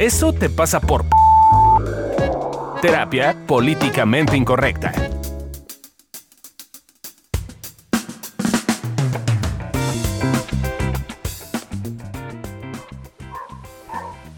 Eso te pasa por terapia políticamente incorrecta.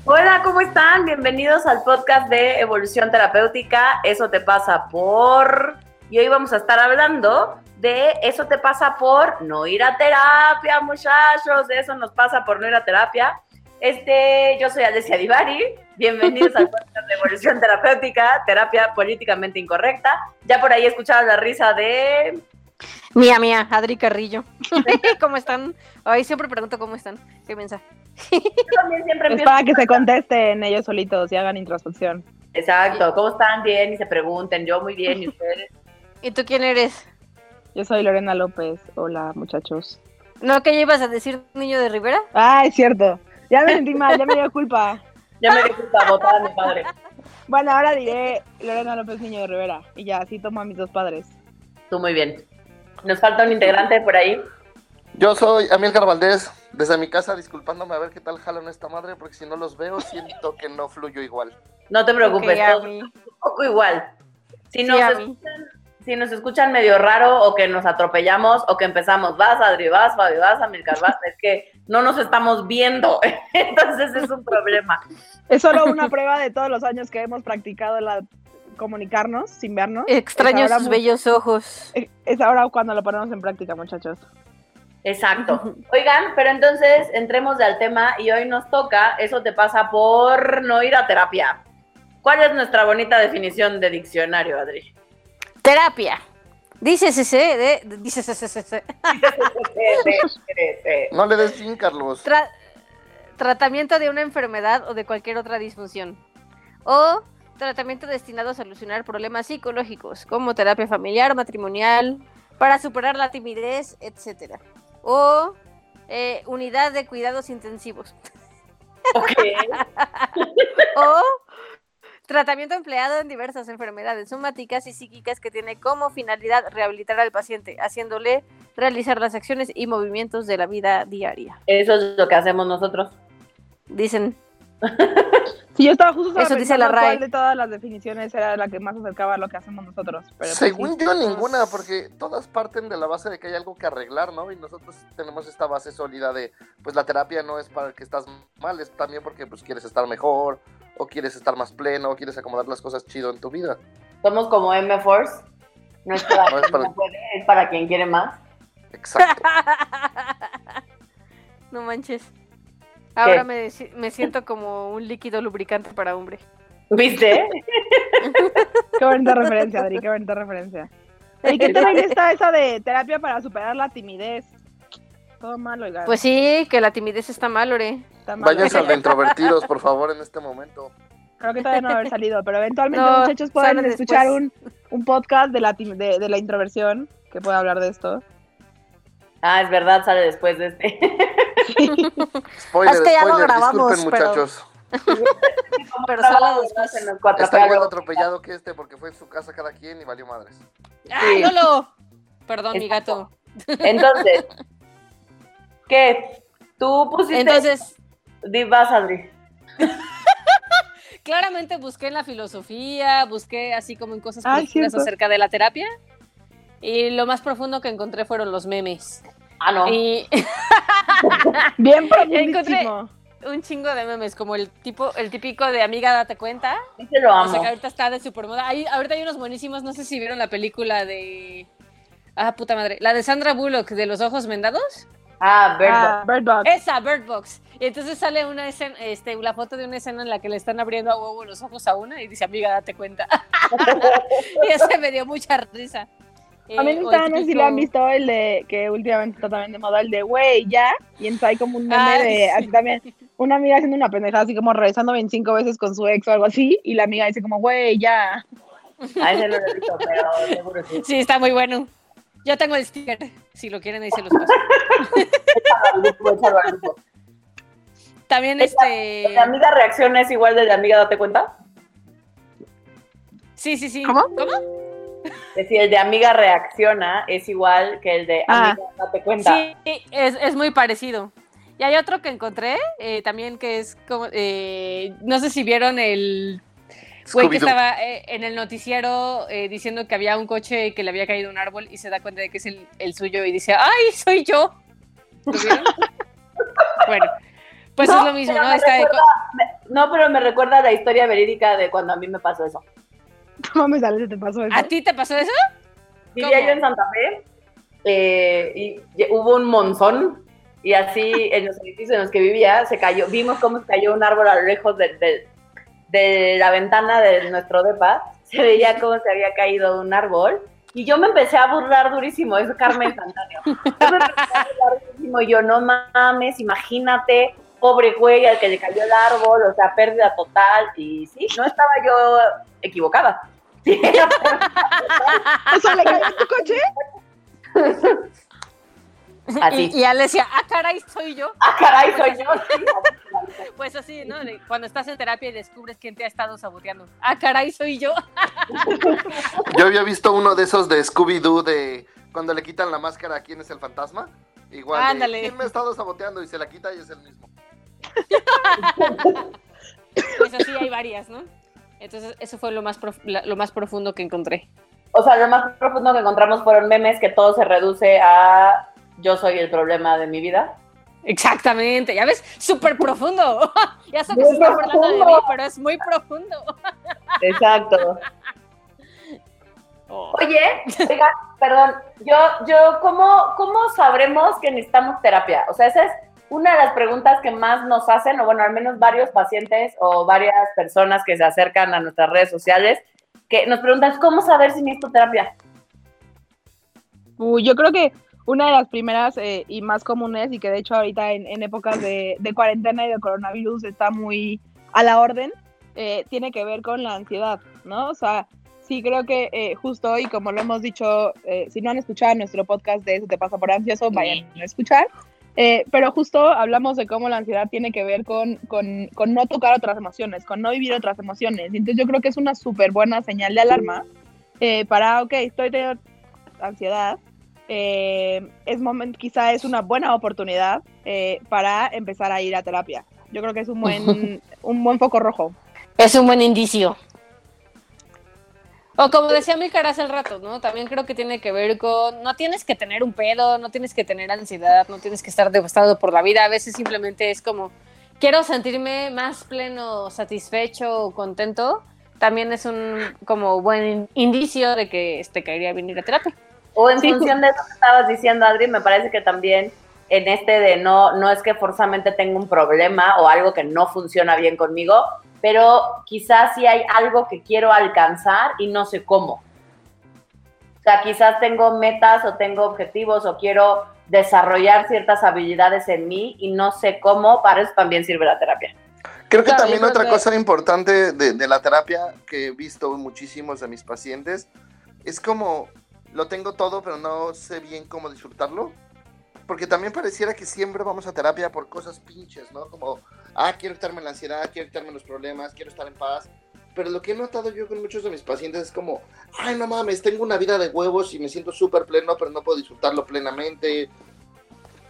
Hola, ¿cómo están? Bienvenidos al podcast de Evolución Terapéutica. Eso te pasa por... Y hoy vamos a estar hablando de eso te pasa por no ir a terapia, muchachos. Eso nos pasa por no ir a terapia. Este, yo soy Alessia Divari. Bienvenidos al podcast de Evolución Terapéutica, terapia políticamente incorrecta. Ya por ahí escucharon la risa de Mía, mía, Adri Carrillo. ¿Cómo están? Hoy siempre pregunto cómo están. ¿Qué mensaje? Yo también siempre Es empiezo. para que se contesten ellos solitos y hagan introspección. Exacto. ¿Cómo están? Bien y se pregunten. Yo muy bien y ustedes. ¿Y tú quién eres? Yo soy Lorena López. Hola, muchachos. ¿No que ya ibas a decir niño de Rivera? Ah, es cierto. Ya me sentí mal, ya me dio culpa. Ya me dio culpa botar a mi padre. Bueno, ahora diré Lorena López Niño de Rivera. Y ya, así tomo a mis dos padres. Tú muy bien. Nos falta un integrante por ahí. Yo soy Amílcar Valdés, desde mi casa disculpándome a ver qué tal jalan esta madre, porque si no los veo siento que no fluyo igual. No te preocupes, un poco igual. Si Sí, nos, escuchan, si nos escuchan medio raro o que nos atropellamos o que empezamos, vas Adri, vas Fabio, vas Amilcar, vas, es que no nos estamos viendo. Entonces es un problema. Es solo una prueba de todos los años que hemos practicado la comunicarnos sin vernos. Extraño sus bellos ojos. Es ahora cuando lo ponemos en práctica, muchachos. Exacto. Oigan, pero entonces entremos al tema y hoy nos toca, eso te pasa por no ir a terapia. ¿Cuál es nuestra bonita definición de diccionario, Adri? Terapia. Dice ese de, dice ese No le des fin, Carlos. Tra- tratamiento de una enfermedad o de cualquier otra disfunción. O tratamiento destinado a solucionar problemas psicológicos, como terapia familiar, matrimonial, para superar la timidez, etc. O eh, unidad de cuidados intensivos. Ok. O tratamiento empleado en diversas enfermedades somáticas y psíquicas que tiene como finalidad rehabilitar al paciente, haciéndole realizar las acciones y movimientos de la vida diaria. Eso es lo que hacemos nosotros. Dicen, Sí, yo estaba justo Eso dice la RAE. de todas las definiciones era la que más acercaba a lo que hacemos nosotros. Pero pues Según sí. yo, ninguna, porque todas parten de la base de que hay algo que arreglar, ¿no? Y nosotros tenemos esta base sólida de, pues la terapia no es para que estás mal, es también porque pues quieres estar mejor, o quieres estar más pleno, o quieres acomodar las cosas chido en tu vida. Somos como M-Force. No es para, No es para- es para quien quiere más. Exacto. no manches. Ahora me, me siento como un líquido lubricante para hombre. ¿Viste? Qué bonita referencia, Adri, qué bonita referencia. ¿Y qué tal está esa de terapia para superar la timidez? Todo mal, oigan. Pues sí, que la timidez está mal, Ore. Está mal, Váyanse al de introvertidos, por favor, en este momento. Creo que todavía no va a haber salido, pero eventualmente No, muchachos pueden escuchar un, un podcast de la, de, de la introversión que pueda hablar de esto. Ah, es verdad, sale después de este. Spoiler, Es que ya lo spoiler, grabamos, disculpen pero- muchachos. Pero solo después. en los cuatro Está igual atropellado que este porque fue en su casa cada quien y valió madres. ¡Ay, Lolo! Perdón, mi gato. Entonces, ¿qué? Tú pusiste. Entonces, Di, vas, Adri. claramente busqué en la filosofía, busqué así como en cosas Ah, profundas cierto. acerca de la terapia. Y lo más profundo que encontré fueron los memes. Ah, no. Y Bien encontré- un chingo de memes, como el tipo, el típico de amiga, date cuenta. Ese lo O amo. sea que ahorita está de supermoda. Hay, ahorita hay unos buenísimos, no sé si vieron la película de. Ah, puta madre. La de Sandra Bullock de los ojos vendados. Ah. Ah, Bird Box. Esa, Bird Box. Y entonces sale una escena, este, la foto de una escena en la que le están abriendo a huevo los ojos a una y dice, amiga, date cuenta. y ese me dio mucha risa. Eh, A mí me gusta, no sé si lo han visto, el de que últimamente está también de moda, el de güey, ya. Y entonces hay como un meme Ah, de así sí. también, una amiga haciendo una pendejada, así como regresando 25 veces con su ex o algo así. Y la amiga dice como, güey, ya. A ese no lo he visto, pero seguro sí. Sí, está muy bueno. Yo tengo el sticker, si lo quieren ahí se los paso. También ¿La este... de amiga reacción es igual de la amiga date cuenta? Sí, sí, sí. ¿Cómo? ¿Cómo? Es decir, el de amiga reacciona es igual que el de Ah. amiga date cuenta. Sí, es, es muy parecido. Y hay otro que encontré eh, también que es como, eh, no sé si vieron el güey que estaba eh, en el noticiero eh, diciendo que había un coche que le había caído un árbol y se da cuenta de que es el, el suyo y dice, ¡ay, soy yo! ¿Lo vieron? bueno, pues No, es lo mismo, ¿no? de me- no, pero me recuerda la historia verídica de cuando a mí me pasó eso. ¿Cómo me sale? ¿Te pasó eso? ¿A ti te pasó eso? Vivía ¿Cómo? yo en Santa Fe eh, y hubo un monzón y así en los edificios en los que vivía se cayó, vimos cómo se cayó un árbol a lo lejos de, de- de la ventana de nuestro depa, se veía cómo se había caído un árbol y yo me empecé a burlar durísimo, es karma instantáneo. Yo me empecé a burlar durísimo y yo no mames, imagínate, pobre güey al que le cayó el árbol, o sea, pérdida total y sí, no estaba yo equivocada. Sí, O sea, ¿le cayó en tu coche? Así. Y, y él decía, ah, caray, soy yo. Ah, caray, soy yo. Pues así, ¿no? Cuando estás en terapia y descubres quién te ha estado saboteando. Ah, caray, soy yo. Yo había visto uno de esos de Scooby-Doo de cuando le quitan la máscara a quién es el fantasma. Igual, de. ¿quién me ha estado saboteando? Y se la quita y es el mismo. Pues así hay varias, ¿no? Entonces, eso fue lo más, lo más profundo que encontré. O sea, lo más profundo que encontramos fueron memes que todo se reduce a yo soy el problema de mi vida. Exactamente, ya ves, súper profundo. ya sé que Muy se está burlando de mí, profundo. pero es muy profundo. Exacto. Oh. Oye, oiga, perdón, yo, yo, ¿cómo, ¿cómo sabremos que necesitamos terapia? O sea, esa es una de las preguntas que más nos hacen, o bueno, al menos varios pacientes o varias personas que se acercan a nuestras redes sociales, que nos preguntan, ¿cómo saber si necesito terapia? Uy, yo creo que una de las primeras eh, y más comunes, y que de hecho ahorita en, en épocas de, de cuarentena y de coronavirus está muy a la orden, eh, tiene que ver con la ansiedad, ¿no? O sea, sí creo que eh, justo hoy, como lo hemos dicho, eh, si no han escuchado nuestro podcast de Eso te pasa por ansioso, vayan a escuchar. Eh, pero justo hablamos de cómo la ansiedad tiene que ver con, con, con no tocar otras emociones, con no vivir otras emociones. Entonces yo creo que es una súper buena señal de alarma eh, para, ok, estoy teniendo ansiedad, eh, es momento, quizá es una buena oportunidad eh, para empezar a ir a terapia. Yo creo que es un buen, un buen foco rojo. Es un buen indicio. O como decía Milcar hace el rato, ¿no? También creo que tiene que ver con, no tienes que tener un pedo, no tienes que tener ansiedad, no tienes que estar devastado por la vida, a veces simplemente es como, quiero sentirme más pleno, satisfecho, contento, también es un como buen indicio de que te caería bien ir a terapia. O en Sí, función de eso que estabas diciendo, Adri, me parece que también en este de no, no es que forzamente tengo un problema o algo que no funciona bien conmigo, pero quizás sí hay algo que quiero alcanzar y no sé cómo. O sea, quizás tengo metas o tengo objetivos o quiero desarrollar ciertas habilidades en mí y no sé cómo, para eso también sirve la terapia. Creo que Claro, también otra que- cosa importante de, de la terapia que he visto en muchísimos de mis pacientes es como lo tengo todo, pero no sé bien cómo disfrutarlo. Porque también pareciera que siempre vamos a terapia por cosas pinches, ¿no? Como, ah, quiero quitarme la ansiedad, quiero quitarme los problemas, quiero estar en paz. Pero lo que he notado yo con muchos de mis pacientes es como, ay, no mames, tengo una vida de huevos y me siento súper pleno, pero no puedo disfrutarlo plenamente.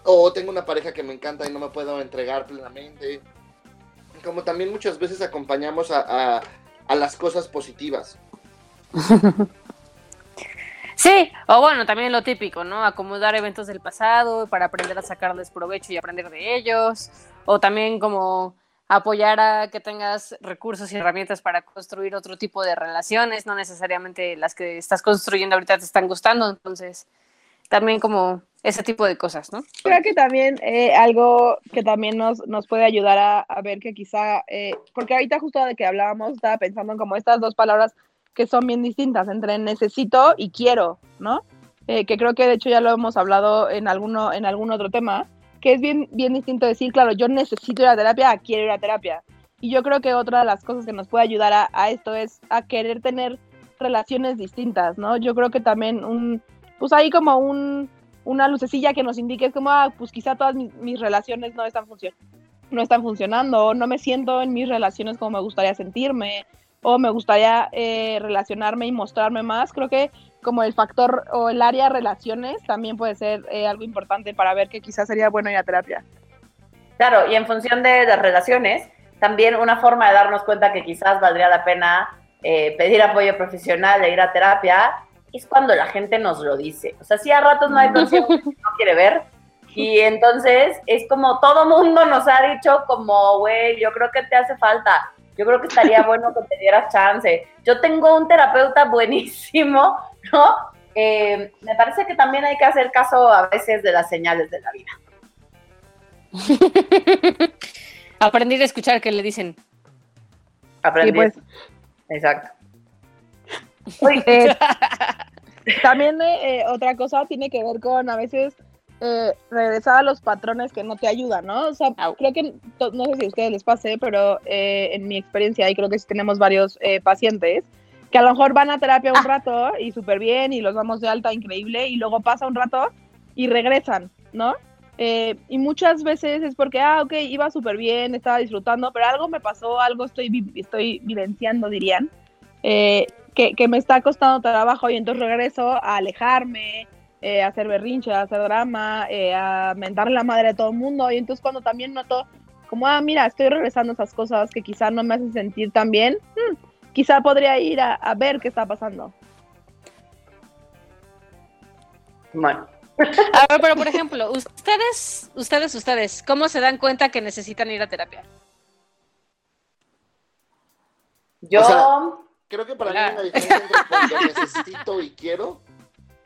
O tengo una pareja que me encanta y no me puedo entregar plenamente como también muchas veces acompañamos a, a- a las cosas positivas. Sí, o bueno, también lo típico, ¿no? Acomodar eventos del pasado para aprender a sacarles provecho y aprender de ellos. O también como apoyar a que tengas recursos y herramientas para construir otro tipo de relaciones, no necesariamente las que estás construyendo ahorita te están gustando. Entonces, también como ese tipo de cosas, ¿no? Creo que también eh, algo que también nos, nos puede ayudar a, a ver que quizá, eh, porque ahorita justo de que hablábamos, estaba pensando en como estas dos palabras que son bien distintas entre necesito y quiero, ¿no? Eh, que creo que de hecho ya lo hemos hablado en, alguno, en algún otro tema, que es bien, bien distinto decir, claro, yo necesito ir a terapia a quiero ir a terapia. Y yo creo que otra de las cosas que nos puede ayudar a, esto es a querer tener relaciones distintas, ¿no? Yo creo que también un, pues ahí como un, una lucecilla que nos indique es como, ah, pues quizá todas mis, mis relaciones no están, funcio- no están funcionando, no me siento en mis relaciones como me gustaría sentirme, o me gustaría eh, relacionarme y mostrarme más. Creo que como el factor o el área relaciones también puede ser eh, algo importante para ver que quizás sería bueno ir a terapia. Claro, y en función de las relaciones, también una forma de darnos cuenta que quizás valdría la pena eh, pedir apoyo profesional e ir a terapia es cuando la gente nos lo dice. O sea, sí a ratos no hay persona que no quiere ver. Y entonces es como todo mundo nos ha dicho como, güey, yo creo que te hace falta. Yo creo que estaría bueno que te dieras chance. Yo tengo un terapeuta buenísimo, ¿no? Eh, me parece que también hay que hacer caso a veces de las señales de la vida. Aprendí a escuchar que le dicen. Aprendí. Sí, pues. Exacto. Eh, también eh, eh, otra cosa tiene que ver con a veces eh, regresar a los patrones que no te ayudan, ¿no? O sea, Au. creo que, no sé si a ustedes les pase, pero eh, en mi experiencia, y creo que sí tenemos varios eh, pacientes, que a lo mejor van a terapia un rato y súper bien y los damos de alta increíble y luego pasa un rato y regresan, ¿no? Y muchas veces es porque, ah, ok, iba súper bien, estaba disfrutando, pero algo me pasó, algo estoy, vi- estoy vivenciando, dirían, que, que me está costando trabajo y entonces regreso a alejarme, eh, a hacer berrinche, a hacer drama, eh, a mentarle la madre a todo el mundo. Y entonces cuando también noto como, ah, mira, estoy regresando a esas cosas que quizá no me hacen sentir tan bien, hmm, quizá podría ir a, a ver qué está pasando. Bueno, A ver, pero por ejemplo, ustedes, ustedes, ustedes, ¿cómo se dan cuenta que necesitan ir a terapia? yo... O sea, Creo que para mí Hola. una diferencia entre cuando necesito y quiero.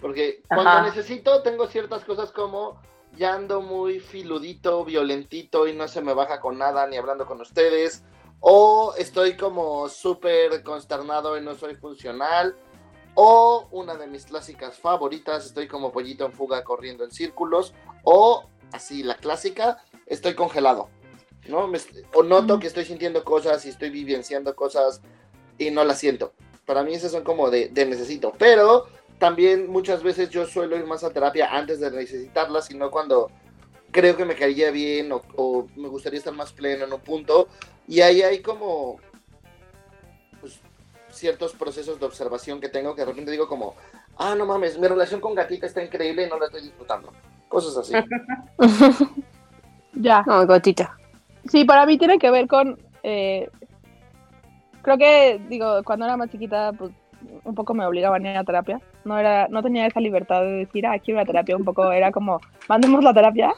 Porque cuando Ajá. necesito tengo ciertas cosas como ya ando muy filudito, violentito y no se me baja con nada ni hablando con ustedes. O estoy como súper consternado y no soy funcional. O una de mis clásicas favoritas, estoy como pollito en fuga corriendo en círculos. O así, la clásica, estoy congelado. ¿no? Me- o noto que estoy sintiendo cosas y estoy vivenciando cosas y no las siento. Para mí esas son como de, de necesito. Pero también muchas veces yo suelo ir más a terapia antes de necesitarla, sino cuando creo que me caería bien o, o me gustaría estar más pleno en un punto. Y ahí hay como pues, ciertos procesos de observación que tengo que de repente digo como, ah, no mames, mi relación con gatita está increíble y no la estoy disfrutando. Cosas así. Ya. No, gotita. Sí, para mí tiene que ver con. eh, creo que, digo, cuando era más chiquita, pues un poco me obligaban a ir a terapia. No, era, no tenía esa libertad de decir, ah, quiero ir a terapia. Un poco era como, mandemos la terapia.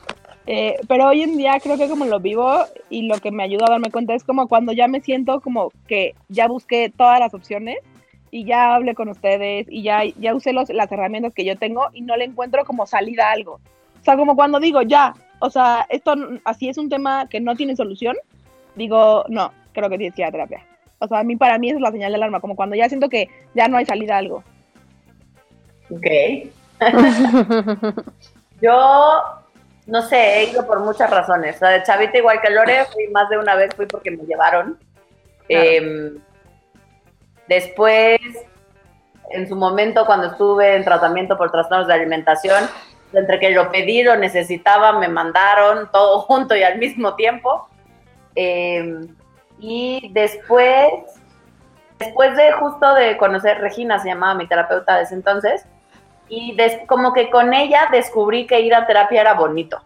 Eh, pero hoy en día creo que como lo vivo y lo que me ayuda a darme cuenta es como cuando ya me siento como que ya busqué todas las opciones y ya hablé con ustedes y ya, ya usé los, las herramientas que yo tengo y no le encuentro como salida a algo. O sea, como cuando digo, ya, o sea, esto así es un tema que no tiene solución, digo, no, creo que tienes que ir terapia. O sea, a mí, para mí, es la señal de alarma, como cuando ya siento que ya no hay salida a algo. Ok. Yo, no sé, he ido por muchas razones. O sea, de chavita igual que Lore, fui más de una vez, fui porque me llevaron. Claro. Em, después, en su momento, cuando estuve en tratamiento por trastornos de alimentación, entre que lo pedí, lo necesitaba, me mandaron todo junto y al mismo tiempo. Em, y después, después de justo de conocer Regina, se llamaba mi terapeuta de ese entonces, y des- como que con ella descubrí que ir a terapia era bonito.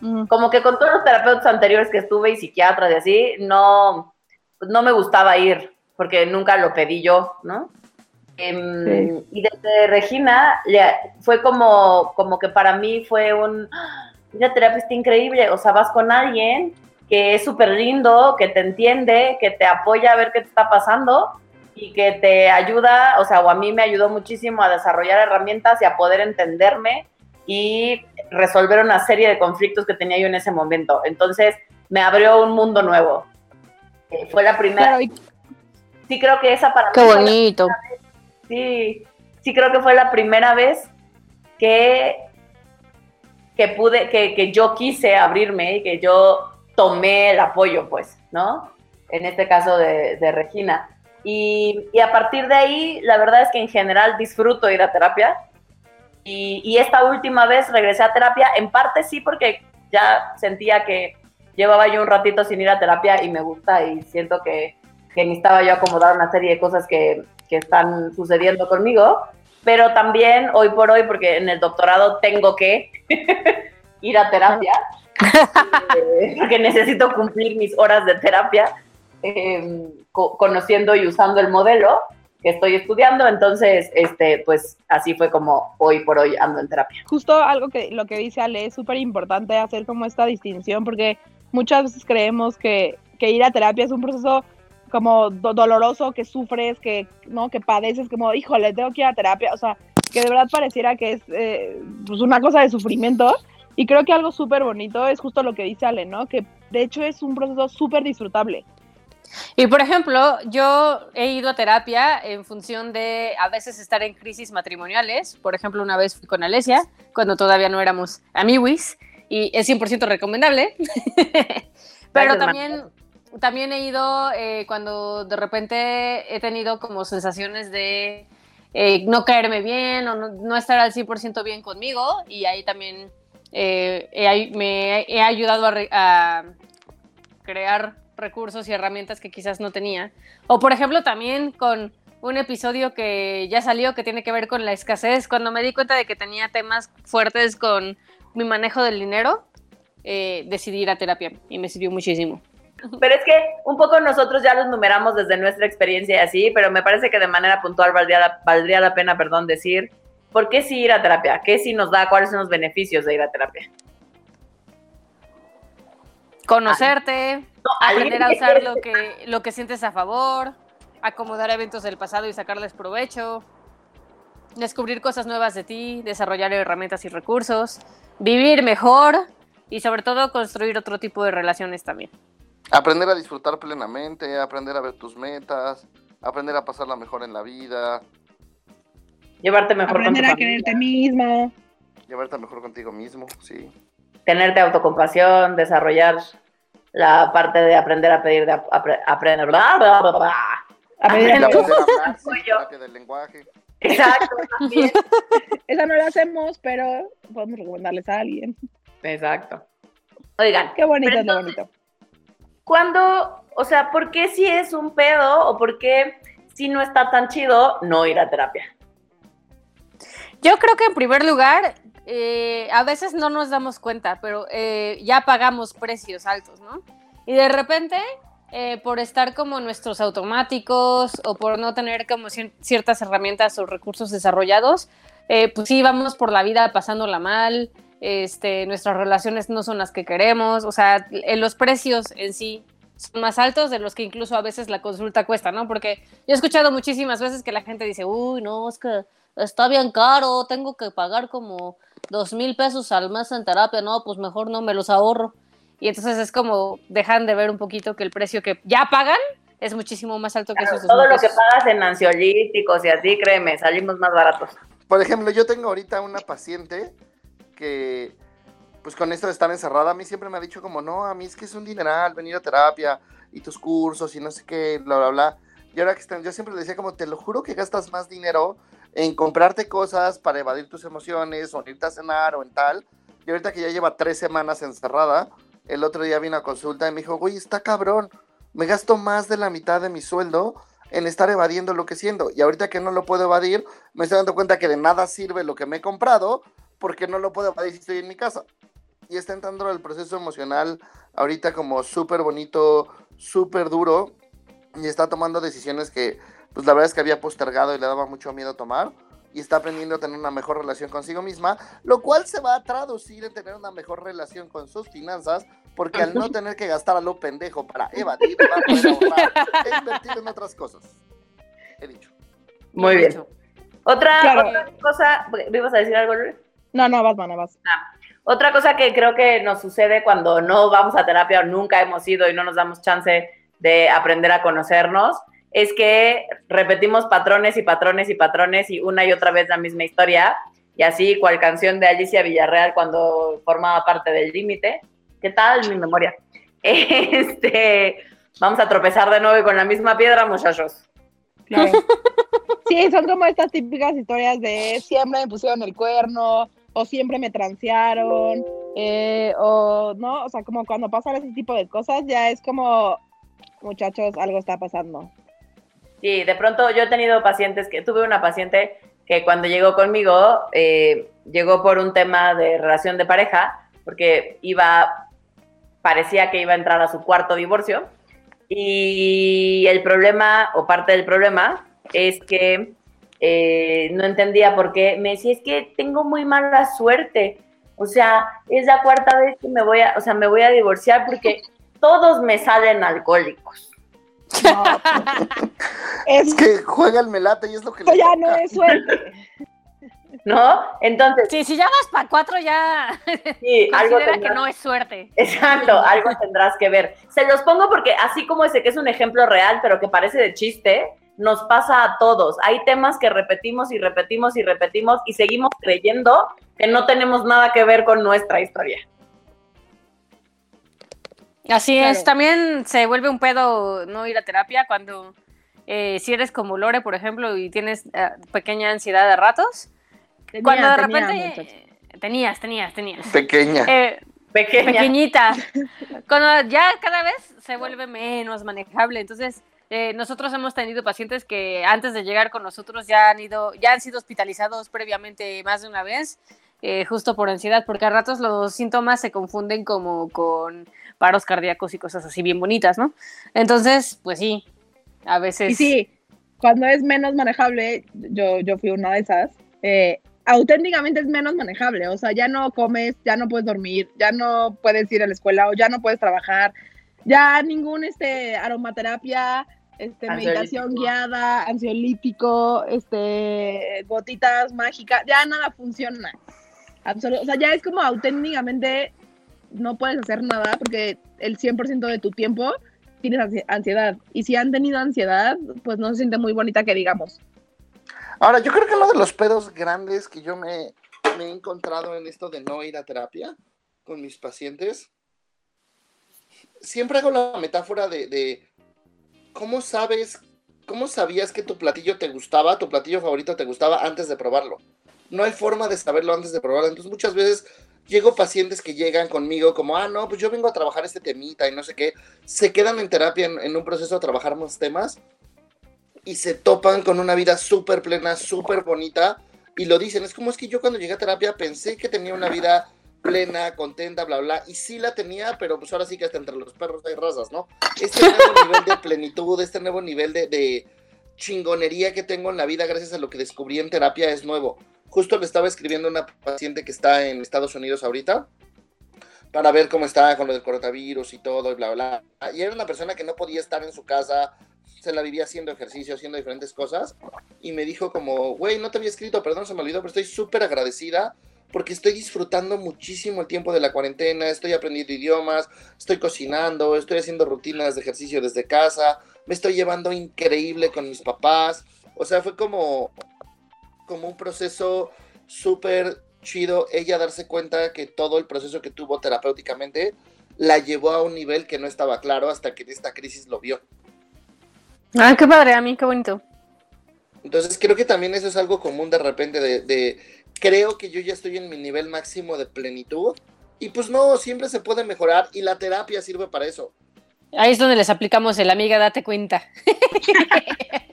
Mm, Como que con todos los terapeutas anteriores que estuve y psiquiatras y así, no, no me gustaba ir, porque nunca lo pedí yo, ¿no? Em, Sí. Y desde Regina fue como, como que para mí fue un, "Ah, ir a terapia está increíble, o sea, vas con alguien que es súper lindo, que te entiende, que te apoya a ver qué te está pasando y que te ayuda, o sea, o a mí me ayudó muchísimo a desarrollar herramientas y a poder entenderme y resolver una serie de conflictos que tenía yo en ese momento. Entonces, me abrió un mundo nuevo. Eh, fue la primera. Claro, y Sí, creo que esa para Qué mí bonito. sí, sí creo que fue la primera vez que, que pude, que, que yo quise abrirme y que yo tomé el apoyo, pues, ¿no? En este caso de, de Regina. Y, y a partir de ahí, la verdad es que en general disfruto ir a terapia. Y, y esta última vez regresé a terapia, en parte sí, porque ya sentía que llevaba yo un ratito sin ir a terapia y me gusta y siento que, que necesitaba yo acomodar una serie de cosas que, que están sucediendo conmigo, pero también hoy por hoy, porque en el doctorado tengo que, ir a terapia, eh, porque necesito cumplir mis horas de terapia, co- conociendo y usando el modelo que estoy estudiando, entonces, este, pues así fue como hoy por hoy ando en terapia. Justo algo que lo que dice Ale es súper importante hacer como esta distinción porque muchas veces creemos que, que ir a terapia es un proceso como do- doloroso, que sufres, que no, que padeces, como, híjole, tengo que ir a terapia, o sea, que de verdad pareciera que es eh, pues una cosa de sufrimiento. Y creo que algo súper bonito es justo lo que dice Ale, ¿no? Que de hecho es un proceso súper disfrutable. Y por ejemplo, yo he ido a terapia en función de a veces estar en crisis matrimoniales. Por ejemplo, una vez fui con Alesia, cuando todavía no éramos amiguis, y es 100% recomendable. Pero Gracias, también, también he ido eh, cuando de repente he tenido como sensaciones de eh, no caerme bien o no, no estar al 100% bien conmigo, y ahí también eh, he- me he ayudado a, a crear recursos y herramientas que quizás no tenía. O por ejemplo también con un episodio que ya salió que tiene que ver con la escasez, cuando me di cuenta de que tenía temas fuertes con mi manejo del dinero, eh, decidí ir a terapia y me sirvió muchísimo. Pero es que un poco nosotros ya los numeramos desde nuestra experiencia y así, pero me parece que de manera puntual valdría la, valdría la pena, perdón, decir, ¿por qué sí ir a terapia? ¿Qué sí nos da? ¿Cuáles son los beneficios de ir a terapia? Conocerte, No, aprender a usar lo que, lo que sientes a favor, acomodar eventos del pasado y sacarles provecho, descubrir cosas nuevas de ti, desarrollar herramientas y recursos, vivir mejor y sobre todo construir otro tipo de relaciones también. Aprender a disfrutar plenamente, aprender a ver tus metas, aprender a pasarla mejor en la vida, Llevarte mejor Aprender con tu a quererte misma. llevarte mejor contigo mismo, sí. Tenerte autocompasión, desarrollar la parte de aprender a pedir, de ap- apre- aprender, bla, bla, bla, bla. Aprender a terapia del lenguaje. Exacto, también. Esa no la hacemos, pero podemos recomendarles a alguien. Exacto. Oigan, Qué bonito, Pero es lo entonces- bonito. ¿cuándo, o sea, por qué si es un pedo o por qué si no está tan chido no ir a terapia? Yo creo que en primer lugar, eh, a veces no nos damos cuenta, pero eh, ya pagamos precios altos, ¿no? Y de repente, eh, por estar como nuestros automáticos o por no tener como cier- ciertas herramientas o recursos desarrollados, eh, pues sí, vamos por la vida pasándola mal, este, nuestras relaciones no son las que queremos, o sea, eh, los precios en sí son más altos de los que incluso a veces la consulta cuesta, ¿no? Porque yo he escuchado muchísimas veces que la gente dice, uy, no, es que está bien caro, tengo que pagar como dos mil pesos al mes en terapia, no, pues mejor no me los ahorro. Y entonces es como dejan de ver un poquito que el precio que ya pagan es muchísimo más alto que Claro, esos todo lo que pagas en ansiolíticos y así, créeme, salimos más baratos. Por ejemplo, yo tengo ahorita una paciente que, pues con esto de estar encerrada, a mí siempre me ha dicho como, no, a mí es que es un dineral venir a terapia y tus cursos y no sé qué, bla, bla, bla. Y ahora que están, yo siempre le decía como, te lo juro que gastas más dinero en comprarte cosas para evadir tus emociones o en irte a cenar o en tal. Y ahorita que ya lleva tres semanas encerrada, el otro día vino a consulta y me dijo, güey, está cabrón, me gasto más de la mitad de mi sueldo en estar evadiendo lo que siento. Y ahorita que no lo puedo evadir, me estoy dando cuenta que de nada sirve lo que me he comprado porque no lo puedo evadir si estoy en mi casa. Y está entrando el proceso emocional ahorita como súper bonito, súper duro y está tomando decisiones que pues la verdad es que había postergado y le daba mucho miedo tomar y está aprendiendo a tener una mejor relación consigo misma, lo cual se va a traducir en tener una mejor relación con sus finanzas, porque al no tener que gastar a lo pendejo para evadir, va a poder ahorrar e invertir en otras cosas. He dicho. Muy bien. Mucho. Otra, Claro. otra cosa, ¿me ibas a decir algo, Luli? No, no, vas, mana, vas. Otra cosa que creo que nos sucede cuando no vamos a terapia o nunca hemos ido y no nos damos chance de aprender a conocernos es que repetimos patrones y patrones y patrones y una y otra vez la misma historia. Y así, cual canción de Alicia Villarreal cuando formaba parte del límite. ¿Qué tal mi memoria? Este, vamos a tropezar de nuevo y con la misma piedra, muchachos. Claro. Sí, son como estas típicas historias de siempre me pusieron el cuerno, o siempre me transearon, eh, o no, o sea, como cuando pasan ese tipo de cosas, ya es como, muchachos, algo está pasando. Sí, de pronto yo he tenido pacientes que tuve una paciente que cuando llegó conmigo eh, llegó por un tema de relación de pareja, porque iba, parecía que iba a entrar a su cuarto divorcio. Y el problema, o parte del problema, es que eh, no entendía por qué. Me decía, es que tengo muy mala suerte. O sea, es la cuarta vez que me voy a, o sea, me voy a divorciar porque todos me salen alcohólicos. No, Es que juega el melate y es lo que Esto le ya toca. no es suerte. ¿No? Entonces, Sí, si ya vas para cuatro, ya sí, algo considera que tendrás- no es suerte. Exacto, algo tendrás que ver. Se los pongo porque así como ese que es un ejemplo real, pero que parece de chiste, nos pasa a todos. Hay temas que repetimos y repetimos y repetimos y seguimos creyendo que no tenemos nada que ver con nuestra historia. Así Claro. es, también se vuelve un pedo no ir a terapia cuando eh, si eres como Lore, por ejemplo, y tienes eh, pequeña ansiedad de ratos. Tenía, cuando de tenía, repente muchacho. tenías, tenías, tenías. Pequeña. Eh, Pequeña. pequeñita. Cuando ya cada vez se vuelve menos manejable. Entonces, eh, nosotros hemos tenido pacientes que antes de llegar con nosotros ya han ido, ya han sido hospitalizados previamente más de una vez, eh, justo por ansiedad, porque a ratos los síntomas se confunden como con paros cardíacos y cosas así bien bonitas, ¿no? Entonces, pues sí, a veces. Y sí, cuando es menos manejable, yo, yo fui una de esas, eh, auténticamente es menos manejable. O sea, ya no comes, ya no puedes dormir, ya no puedes ir a la escuela o ya no puedes trabajar. Ya ningún este, aromaterapia, este, meditación guiada, ansiolítico, este, gotitas mágicas, ya nada funciona. Absolu- o sea, ya es como auténticamente no puedes hacer nada porque el 100% de tu tiempo tienes ansi- ansiedad. Y si han tenido ansiedad, pues no se siente muy bonita que digamos. Ahora, yo creo que uno de los pedos grandes que yo me, me he encontrado en esto de no ir a terapia con mis pacientes, siempre hago la metáfora de, de cómo sabes, cómo sabías que tu platillo te gustaba, tu platillo favorito te gustaba antes de probarlo. No hay forma de saberlo antes de probarlo. Entonces muchas veces llego pacientes que llegan conmigo como, ah, no, pues yo vengo a trabajar este temita y no sé qué. Se quedan en terapia en, en un proceso de trabajar más temas y se topan con una vida súper plena, súper bonita, y lo dicen, es como es que yo cuando llegué a terapia pensé que tenía una vida plena, contenta, bla, bla, y sí la tenía, pero pues ahora sí que hasta entre los perros hay razas, ¿no? Este nuevo nivel de plenitud, este nuevo nivel de, de chingonería que tengo en la vida gracias a lo que descubrí en terapia es nuevo. Justo le estaba escribiendo a una paciente que está en Estados Unidos ahorita, para ver cómo está con lo del coronavirus y todo, y bla, bla. Y era una persona que no podía estar en su casa, se la vivía haciendo ejercicio, haciendo diferentes cosas, y me dijo como, güey, no te había escrito, perdón, se me olvidó, pero estoy súper agradecida porque estoy disfrutando muchísimo el tiempo de la cuarentena, estoy aprendiendo idiomas, estoy cocinando, estoy haciendo rutinas de ejercicio desde casa, me estoy llevando increíble con mis papás, o sea, fue como, como un proceso súper chido ella darse cuenta que todo el proceso que tuvo terapéuticamente la llevó a un nivel que no estaba claro hasta que esta crisis lo vio. Ah, qué padre, a mí, qué bonito. Entonces creo que también eso es algo común de repente de, de, creo que yo ya estoy en mi nivel máximo de plenitud y pues no, siempre se puede mejorar y la terapia sirve para eso. Ahí es donde les aplicamos el amiga, date cuenta.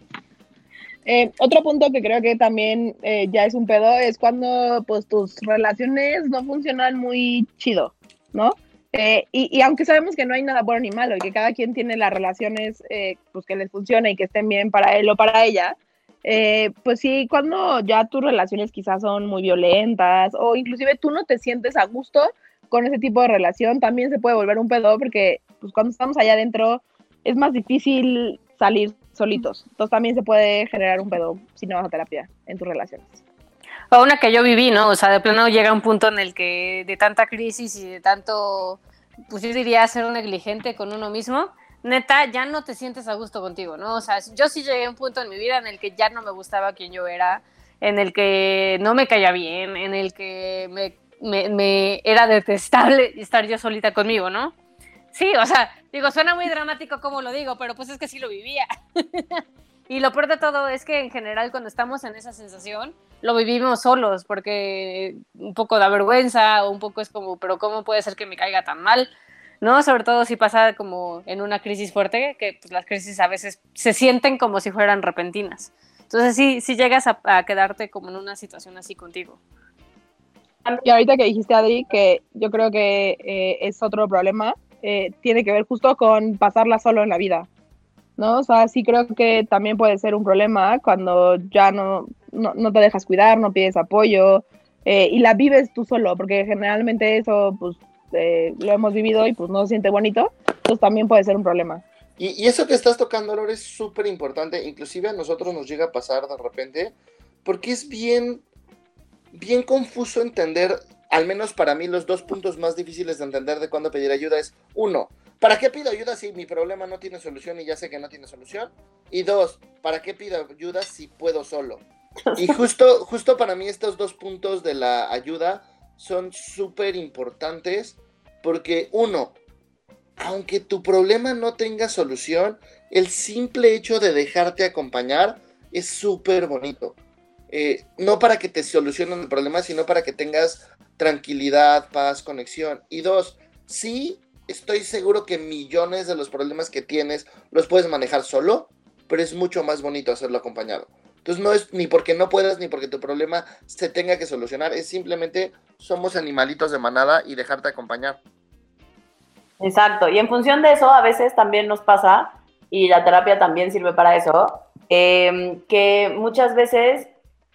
Eh, otro punto que creo que también eh, ya es un pedo es cuando pues tus relaciones no funcionan muy chido, ¿no? Eh, y, y aunque sabemos que no hay nada bueno ni malo y que cada quien tiene las relaciones eh, pues que les funcione y que estén bien para él o para ella, eh, pues sí, cuando ya tus relaciones quizás son muy violentas o inclusive tú no te sientes a gusto con ese tipo de relación, también se puede volver un pedo porque pues cuando estamos allá adentro es más difícil salir solitos. Entonces también se puede generar un pedo si no vas a terapia en tus relaciones. O una que yo viví, ¿no? O sea, de plano llega un punto en el que de tanta crisis y de tanto, pues yo diría ser un negligente con uno mismo, neta, ya no te sientes a gusto contigo, ¿no? O sea, yo sí llegué a un punto en mi vida en el que ya no me gustaba quién yo era, en el que no me caía bien, en el que me, me, me era detestable estar yo solita conmigo, ¿no? Sí, o sea, digo, suena muy dramático como lo digo, pero pues es que sí lo vivía. y lo peor de todo es que en general cuando estamos en esa sensación, lo vivimos solos, porque un poco da vergüenza, o un poco es como, pero ¿cómo puede ser que me caiga tan mal? ¿No? Sobre todo si pasa como en una crisis fuerte, que pues, las crisis a veces se sienten como si fueran repentinas. Entonces sí, sí llegas a, a quedarte como en una situación así contigo. Y ahorita que dijiste, Adri, que yo creo que eh, es otro problema, eh, tiene que ver justo con pasarla solo en la vida, ¿no? O sea, sí creo que también puede ser un problema cuando ya no, no, no te dejas cuidar, no pides apoyo eh, y la vives tú solo, porque generalmente eso, pues, eh, lo hemos vivido y pues no se siente bonito, pues también puede ser un problema. Y, y eso que estás tocando, Lore, es súper importante. Inclusive a nosotros nos llega a pasar de repente, porque es bien, bien confuso entender, al menos para mí, los dos puntos más difíciles de entender de cuándo pedir ayuda es, uno, ¿para qué pido ayuda si mi problema no tiene solución y ya sé que no tiene solución? Y dos, ¿para qué pido ayuda si puedo solo? Y justo, justo para mí estos dos puntos de la ayuda son súper importantes porque uno, aunque tu problema no tenga solución, el simple hecho de dejarte acompañar es súper bonito. Eh, no para que te solucionen el problema, sino para que tengas tranquilidad, paz, conexión. Y dos, sí, estoy seguro que millones de los problemas que tienes los puedes manejar solo, pero es mucho más bonito hacerlo acompañado. Entonces no es ni porque no puedas ni porque tu problema se tenga que solucionar, es simplemente somos animalitos de manada y dejarte acompañar. Exacto, y en función de eso a veces también nos pasa, y la terapia también sirve para eso, eh, que muchas veces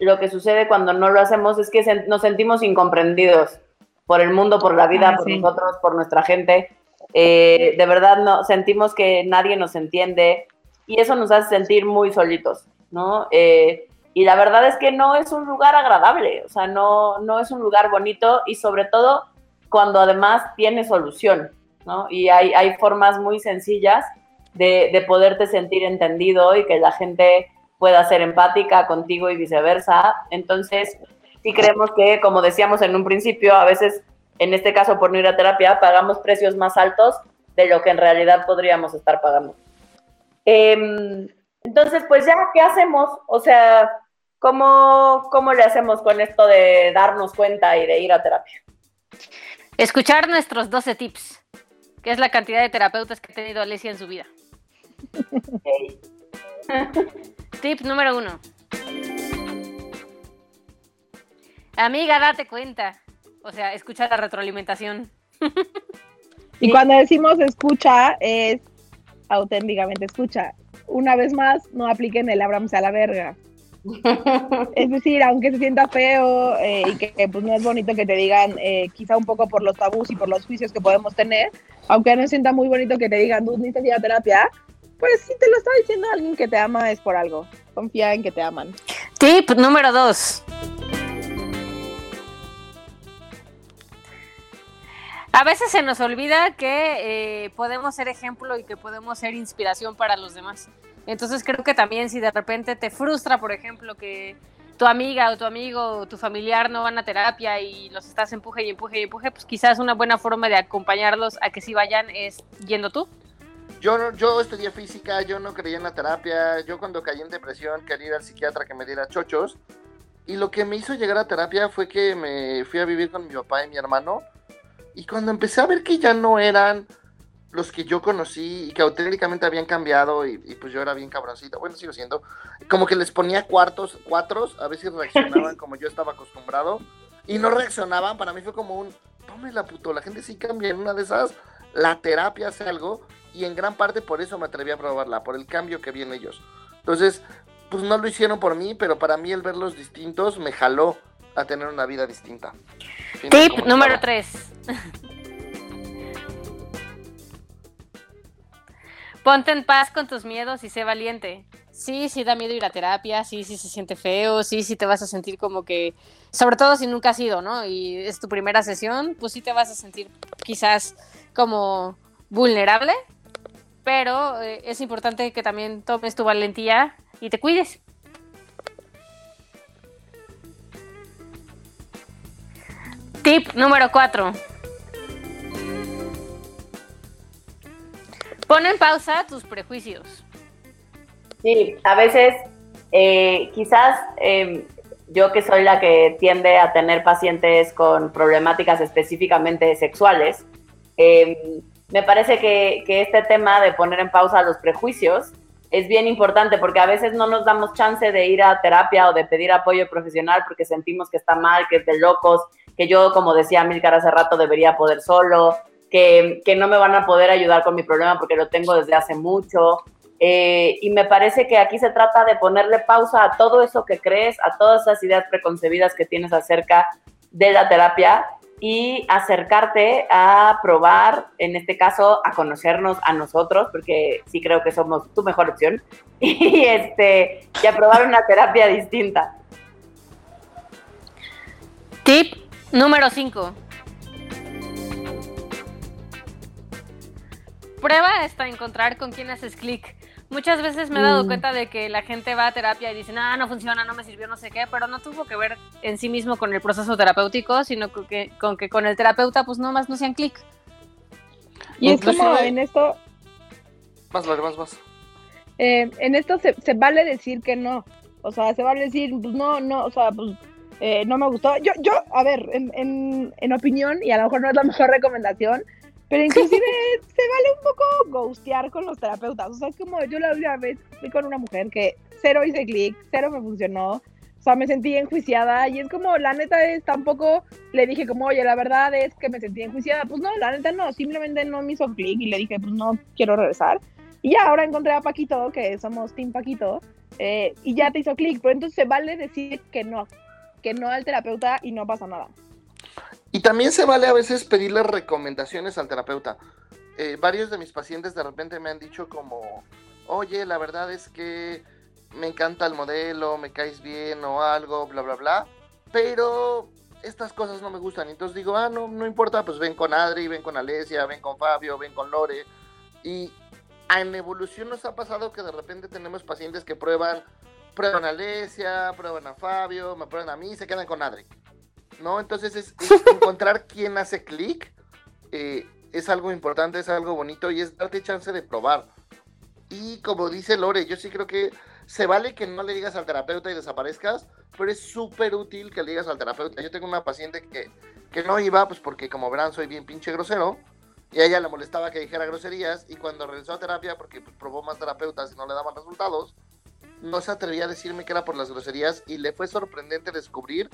lo que sucede cuando no lo hacemos es que se, nos sentimos incomprendidos por el mundo, por la vida, Ah, por sí. nosotros, por nuestra gente. Eh, de verdad no sentimos que nadie nos entiende y eso nos hace sentir muy solitos, ¿no? Eh, y la verdad es que no es un lugar agradable, o sea, no, no es un lugar bonito y sobre todo cuando además tiene solución, ¿no? Y hay, hay formas muy sencillas de, de poderte sentir entendido y que la gente pueda ser empática contigo y viceversa. Entonces, sí creemos que, como decíamos en un principio, a veces, en este caso por no ir a terapia, pagamos precios más altos de lo que en realidad podríamos estar pagando. Em, entonces, pues ya, ¿qué hacemos? O sea, ¿cómo, ¿cómo le hacemos con esto de darnos cuenta y de ir a terapia? Escuchar nuestros 12 tips, que es la cantidad de terapeutas que ha tenido Alesia en su vida. Tip número uno. Amiga, date cuenta. O sea, escucha la retroalimentación. Y cuando decimos escucha, es auténticamente escucha. Una vez más, no apliquen el ábramse a la verga. Es decir, aunque se sienta feo eh, y que pues, no es bonito que te digan, eh, quizá un poco por los tabús y por los juicios que podemos tener, aunque no sienta muy bonito que te digan, tú necesitas ir a terapia, pues si te lo está diciendo alguien que te ama es por algo. Confía en que te aman. Tip número dos. A veces se nos olvida que eh, podemos ser ejemplo y que podemos ser inspiración para los demás. Entonces creo que también si de repente te frustra, por ejemplo, que tu amiga o tu amigo o tu familiar no van a terapia y los estás empuje y empuje y empuje, pues quizás una buena forma de acompañarlos a que sí vayan es yendo tú. Yo, no- yo estudié física, yo no creía en la terapia, yo cuando caí en depresión quería ir al psiquiatra que me diera chochos. Y lo que me hizo llegar a terapia fue que me fui a vivir con mi papá y mi hermano. Y cuando empecé a ver que ya no eran los que yo conocí y que auténticamente habían cambiado y, y pues yo era bien cabroncito, bueno, sigo siendo, como que les ponía cuartos, cuatros, a si reaccionaban como yo estaba acostumbrado. Y no reaccionaban, para mí fue como un, tómela puto, la gente sí cambia en una de esas, la terapia hace algo y en gran parte por eso me atreví a probarla, por el cambio que vi en ellos. Entonces, pues no lo hicieron por mí, pero para mí el verlos distintos me jaló a tener una vida distinta. Tip número 3. Ponte en paz con tus miedos y sé valiente. Sí, sí da miedo ir a terapia, sí, sí se siente feo, sí, sí te vas a sentir como que, sobre todo si nunca has ido, ¿no? Y es tu primera sesión, pues sí te vas a sentir quizás como vulnerable, pero eh, es importante que también tomes tu valentía y te cuides. Tip número 4. Pon en pausa tus prejuicios. Sí, a veces eh, quizás eh, yo que soy la que tiende a tener pacientes con problemáticas específicamente sexuales, eh, me parece que, que este tema de poner en pausa los prejuicios es bien importante porque a veces no nos damos chance de ir a terapia o de pedir apoyo profesional porque sentimos que está mal, que es de locos, que yo, como decía Milcar hace rato, debería poder solo, que, que no me van a poder ayudar con mi problema porque lo tengo desde hace mucho. Eh, y me parece que aquí se trata de ponerle pausa a todo eso que crees, a todas esas ideas preconcebidas que tienes acerca de la terapia y acercarte a probar, en este caso, a conocernos a nosotros, porque sí creo que somos tu mejor opción, y, este, y a probar una terapia distinta. Tip número 5. Prueba hasta encontrar con quién haces clic. Muchas veces me he dado Mm. cuenta de que la gente va a terapia y dice, ah, no funciona, no me sirvió, no sé qué, pero no tuvo que ver en sí mismo con el proceso terapéutico, sino con que con, que con el terapeuta pues nomás no sean clic. Y es como en esto, Más, más, más. eh, en esto se, se vale decir que no. O sea, se vale decir, pues no, no, o sea, pues eh, no me gustó. Yo, yo, a ver, en, en, en opinión, y a lo mejor no es la mejor recomendación, pero inclusive se vale un poco ghostear con los terapeutas. O sea, es como yo la última vez fui con una mujer que cero hice clic, cero me funcionó. O sea, me sentí enjuiciada y es como, la neta es, tampoco le dije como, oye, la verdad es que me sentí enjuiciada. Pues no, la neta no, simplemente no me hizo clic y le dije, pues no quiero regresar. Y ya ahora encontré a Paquito, que somos Team Paquito, eh, y ya te hizo clic. Pero entonces se vale decir que no, que no al terapeuta y no pasa nada. Y también se vale a veces pedirle recomendaciones al terapeuta. Eh, varios de mis pacientes de repente me han dicho como, oye, la verdad es que me encanta el modelo, me caes bien o algo, bla, bla, bla, pero estas cosas no me gustan. Entonces digo, ah, no, no importa, pues ven con Adri, ven con Alesia, ven con Fabio, ven con Lore. Y en evolución nos ha pasado que de repente tenemos pacientes que prueban, prueban a Alesia, prueban a Fabio, me prueban a mí y se quedan con Adri. ¿No? Entonces es, encontrar quién hace clic, eh, es algo importante, es algo bonito y es darte chance de probar. Y como dice Lore, yo sí creo que se vale que no le digas al terapeuta y desaparezcas, pero es súper útil que le digas al terapeuta. Yo tengo una paciente que, que no iba, pues porque como verán soy bien pinche grosero, y a ella le molestaba que dijera groserías, y cuando regresó a terapia, porque pues, probó más terapeutas y no le daban resultados, no se atrevía a decirme que era por las groserías, y le fue sorprendente descubrir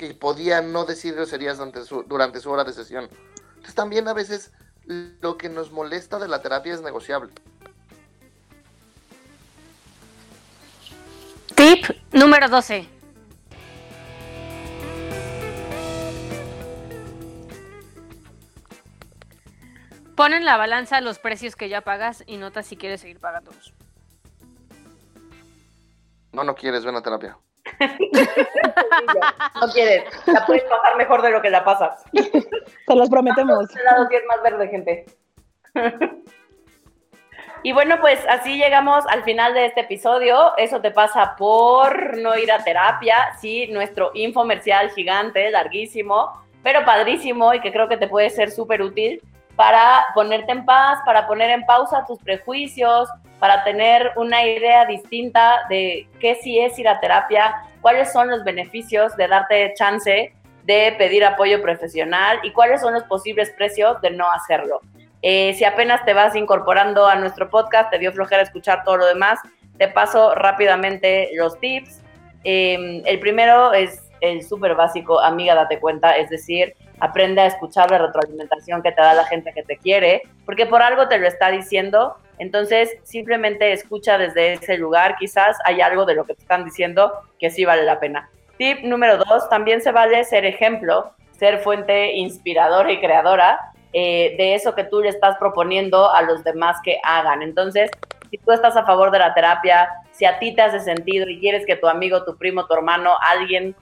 que podía no decir groserías durante su, durante su hora de sesión. Entonces también a veces lo que nos molesta de la terapia es negociable. Tip número 12. Pon en la balanza los precios que ya pagas y nota si quieres seguir pagándolos. No, no quieres, ven a terapia. No quieres, la puedes pasar mejor de lo que la pasas. Se los prometemos. Lado es más verde, gente. Y bueno, pues así llegamos al final de este episodio. Eso te pasa por no ir a terapia. Sí, nuestro infomercial gigante, larguísimo, pero padrísimo y que creo que te puede ser súper útil para ponerte en paz, para poner en pausa tus prejuicios, para tener una idea distinta de qué sí es ir a terapia, cuáles son los beneficios de darte chance de pedir apoyo profesional y cuáles son los posibles precios de no hacerlo. Eh, si apenas te vas incorporando a nuestro podcast, te dio flojera escuchar todo lo demás, te paso rápidamente los tips. Eh, el primero es el súper básico, amiga, date cuenta, es decir, aprende a escuchar la retroalimentación que te da la gente que te quiere, porque por algo te lo está diciendo, entonces simplemente escucha desde ese lugar, quizás hay algo de lo que te están diciendo que sí vale la pena. Tip número dos, también se vale ser ejemplo, ser fuente inspiradora y creadora eh, de eso que tú le estás proponiendo a los demás que hagan. Entonces, si tú estás a favor de la terapia, si a ti te hace sentido y quieres que tu amigo, tu primo, tu hermano, alguien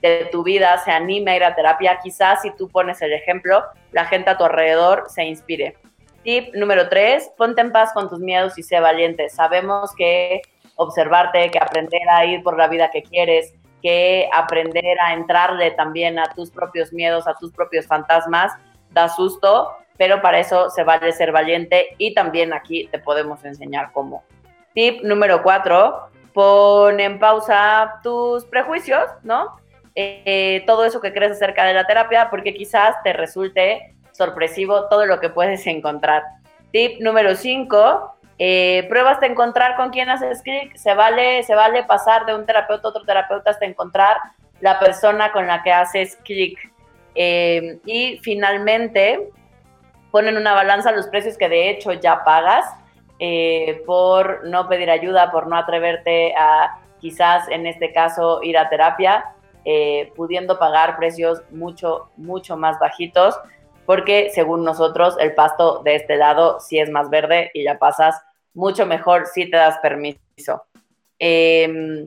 de tu vida se anime a ir a terapia, quizás si tú pones el ejemplo, la gente a tu alrededor se inspire. Tip número tres, ponte en paz con tus miedos y sé valiente. Sabemos que observarte, que aprender a ir por la vida que quieres, que aprender a entrarle también a tus propios miedos, a tus propios fantasmas, da susto, pero para eso se vale ser valiente y también aquí te podemos enseñar cómo. Tip número cuatro, pon en pausa tus prejuicios, ¿no? Eh, todo eso que crees acerca de la terapia, porque quizás te resulte sorpresivo todo lo que puedes encontrar. Tip número 5, eh, pruebas de encontrar con quién haces clic. Se vale, se vale pasar de un terapeuta a otro terapeuta hasta encontrar la persona con la que haces clic. Eh, y finalmente ponen una balanza los precios que de hecho ya pagas eh, por no pedir ayuda, por no atreverte a quizás en este caso ir a terapia, eh, pudiendo pagar precios mucho, mucho más bajitos, porque según nosotros el pasto de este lado sí es más verde y ya pasas mucho mejor si te das permiso. Em,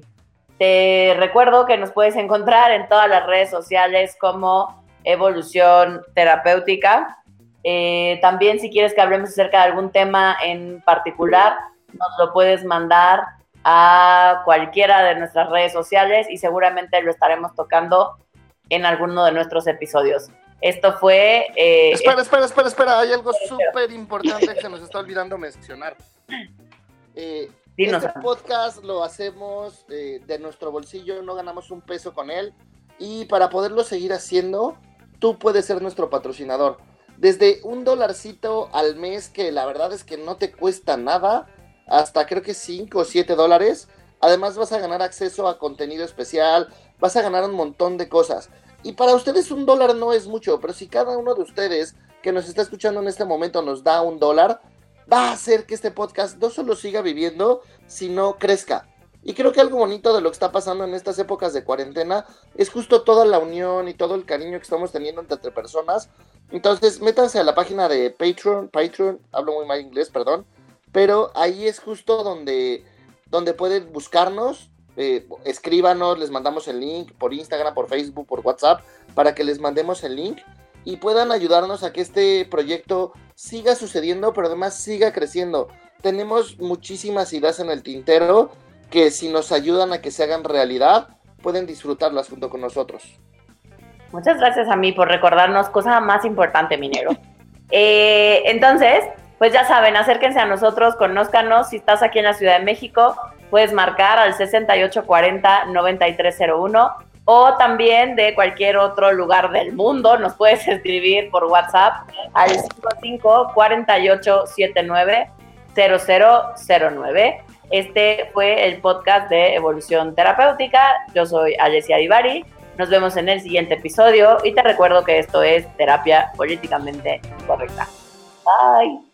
te recuerdo que nos puedes encontrar en todas las redes sociales como Evolución Terapéutica. Eh, también si quieres que hablemos acerca de algún tema en particular, nos lo puedes mandar a cualquiera de nuestras redes sociales y seguramente lo estaremos tocando en alguno de nuestros episodios. Esto fue... Eh, espera, espera, espera, espera, hay algo súper importante que se nos está olvidando mencionar. Eh, este podcast lo hacemos eh, de nuestro bolsillo, no ganamos un peso con él y para poderlo seguir haciendo, tú puedes ser nuestro patrocinador. Desde un dolarcito al mes, que la verdad es que no te cuesta nada, hasta creo que 5 o 7 dólares. Además vas a ganar acceso a contenido especial, vas a ganar un montón de cosas. Y para ustedes un dólar no es mucho, pero si cada uno de ustedes que nos está escuchando en este momento nos da un dólar, va a hacer que este podcast no solo siga viviendo, sino crezca. Y creo que algo bonito de lo que está pasando en estas épocas de cuarentena es justo toda la unión y todo el cariño que estamos teniendo entre personas. Entonces, métanse a la página de Patreon, Patreon, hablo muy mal inglés, perdón, pero ahí es justo donde, donde pueden buscarnos, eh, escríbanos, les mandamos el link por Instagram, por Facebook, por WhatsApp, para que les mandemos el link y puedan ayudarnos a que este proyecto siga sucediendo, pero además siga creciendo. Tenemos muchísimas ideas en el tintero que si nos ayudan a que se hagan realidad, pueden disfrutarlas junto con nosotros. Muchas gracias a mí por recordarnos cosa más importante, minero. Eh, entonces, pues ya saben, acérquense a nosotros, conózcanos. Si estás aquí en la Ciudad de México, puedes marcar al 6840-9301 o también de cualquier otro lugar del mundo. Nos puedes escribir por WhatsApp al 5548790009. Este fue el podcast de Evolución Terapéutica. Yo soy Alessia Divari. Nos vemos en el siguiente episodio y te recuerdo que esto es terapia políticamente correcta. Bye.